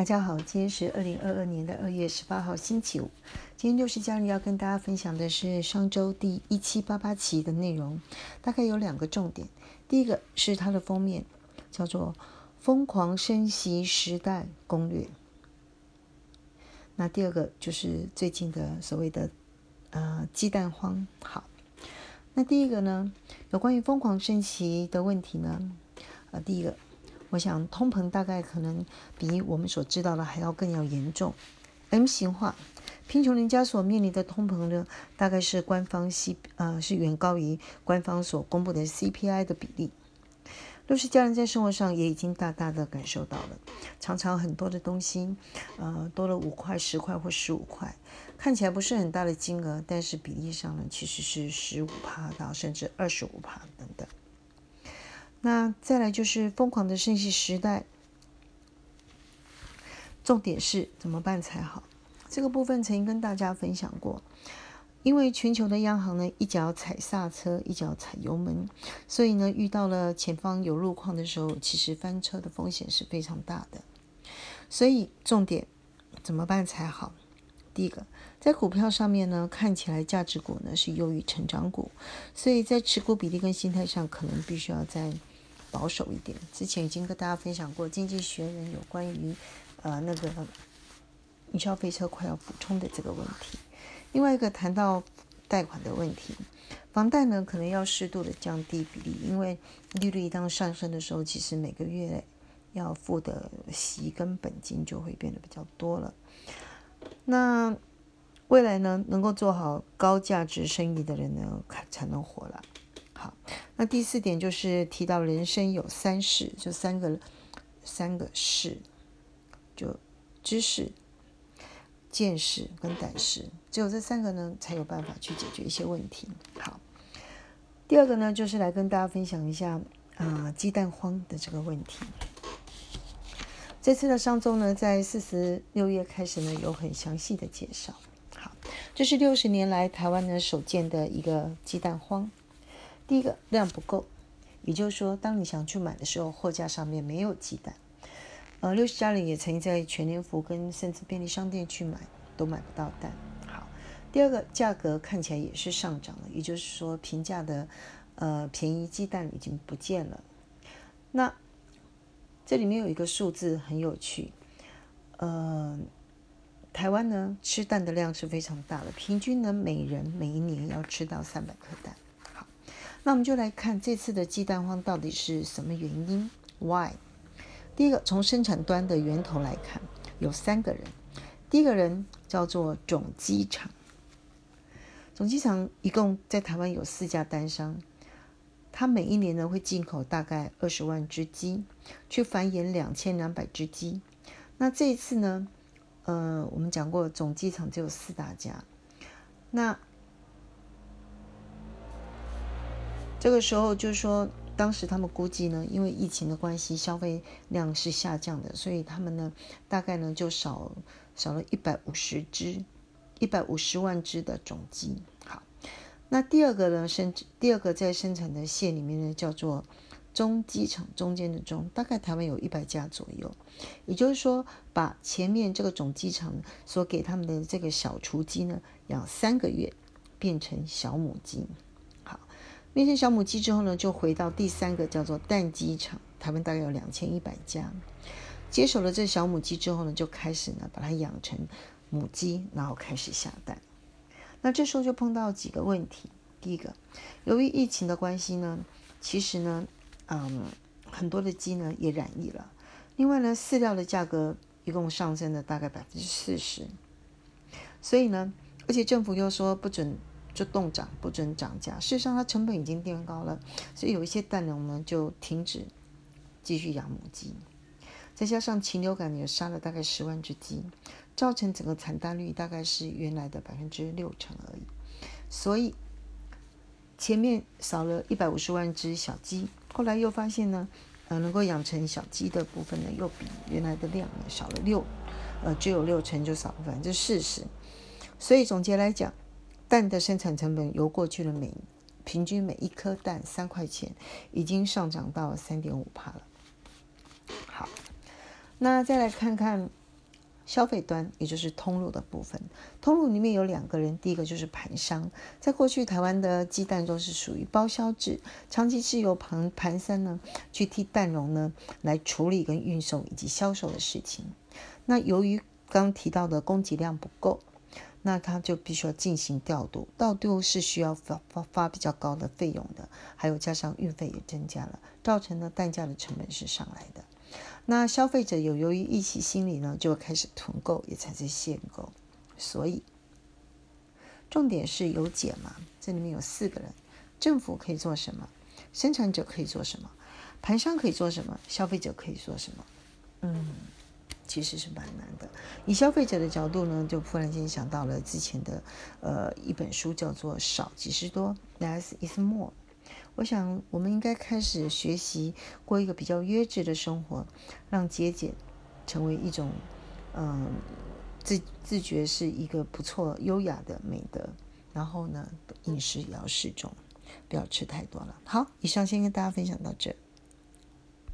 大家好，今天是二零二二年的二月十八号，星期五。今天六十家里要跟大家分享的是上周第一七八八期的内容，大概有两个重点。第一个是它的封面，叫做《疯狂升息时代攻略》。那第二个就是最近的所谓的呃鸡蛋荒。好，那第一个呢，有关于疯狂升息的问题呢，呃，第一个。我想通膨大概可能比我们所知道的还要更要严重。M 型化，贫穷人家所面临的通膨呢，大概是官方 C 呃是远高于官方所公布的 CPI 的比例。六十家人在生活上也已经大大的感受到了，常常很多的东西，呃多了五块、十块或十五块，看起来不是很大的金额，但是比例上呢其实是十五帕到甚至二十五帕等等。那再来就是疯狂的升息时代，重点是怎么办才好？这个部分曾经跟大家分享过，因为全球的央行呢一脚踩刹车，一脚踩油门，所以呢遇到了前方有路况的时候，其实翻车的风险是非常大的。所以重点怎么办才好？第一个，在股票上面呢，看起来价值股呢是优于成长股，所以在持股比例跟心态上，可能必须要在。保守一点。之前已经跟大家分享过《经济学人》有关于呃那个消费车快要补充的这个问题。另外一个谈到贷款的问题，房贷呢可能要适度的降低比例，因为利率一旦上升的时候，其实每个月要付的息跟本金就会变得比较多了。那未来呢，能够做好高价值生意的人呢，才能活了。好，那第四点就是提到人生有三事，就三个三个事，就知识、见识跟胆识，只有这三个呢，才有办法去解决一些问题。好，第二个呢，就是来跟大家分享一下啊鸡蛋荒的这个问题。这次的上周呢，在四十六页开始呢，有很详细的介绍。好，这是六十年来台湾呢首见的一个鸡蛋荒。第一个量不够，也就是说，当你想去买的时候，货架上面没有鸡蛋。呃，六十家里也曾经在全联福跟甚至便利商店去买，都买不到蛋。好，第二个价格看起来也是上涨了，也就是说，平价的呃便宜鸡蛋已经不见了。那这里面有一个数字很有趣，呃，台湾呢吃蛋的量是非常大的，平均呢每人每一年要吃到三百颗蛋。那我们就来看这次的鸡蛋荒到底是什么原因？Why？第一个，从生产端的源头来看，有三个人。第一个人叫做种鸡场，种鸡场一共在台湾有四家单商，他每一年呢会进口大概二十万只鸡，去繁衍两千两百只鸡。那这一次呢，呃，我们讲过种鸡场只有四大家，那。这个时候就是说，当时他们估计呢，因为疫情的关系，消费量是下降的，所以他们呢，大概呢就少少了一百五十只，一百五十万只的种鸡。好，那第二个呢生，第二个在生产的线里面呢，叫做中鸡场，中间的中，大概台湾有一百家左右。也就是说，把前面这个种鸡场所给他们的这个小雏鸡呢，养三个月，变成小母鸡。变成小母鸡之后呢，就回到第三个叫做蛋鸡场，台湾大概有两千一百家，接手了这小母鸡之后呢，就开始呢把它养成母鸡，然后开始下蛋。那这时候就碰到几个问题，第一个，由于疫情的关系呢，其实呢，嗯，很多的鸡呢也染疫了。另外呢，饲料的价格一共上升了大概百分之四十，所以呢，而且政府又说不准。就冻涨不准涨价，事实上它成本已经垫高了，所以有一些蛋农呢就停止继续养母鸡，再加上禽流感也杀了大概十万只鸡，造成整个产蛋率大概是原来的百分之六成而已，所以前面少了一百五十万只小鸡，后来又发现呢，呃，能够养成小鸡的部分呢又比原来的量少了六，呃，只有六成就少了百分之四十，所以总结来讲。蛋的生产成本由过去的每平均每一颗蛋三块钱，已经上涨到三点五帕了。好，那再来看看消费端，也就是通路的部分。通路里面有两个人，第一个就是盘商。在过去，台湾的鸡蛋都是属于包销制，长期是由盘盘商呢去替蛋农呢来处理跟运送以及销售的事情。那由于刚提到的供给量不够。那他就必须要进行调度，调度是需要发发发比较高的费用的，还有加上运费也增加了，造成了蛋价的成本是上来的。那消费者有由于一起心理呢，就开始囤购，也产生限购。所以重点是有解嘛？这里面有四个人，政府可以做什么？生产者可以做什么？盘商可以做什么？消费者可以做什么？嗯。其实是蛮难的。以消费者的角度呢，就突然间想到了之前的呃一本书，叫做“少即是多 ”，less is more。我想我们应该开始学习过一个比较约制的生活，让节俭成为一种嗯自自觉是一个不错优雅的美德。然后呢，饮食也要适中，不要吃太多了。好，以上先跟大家分享到这。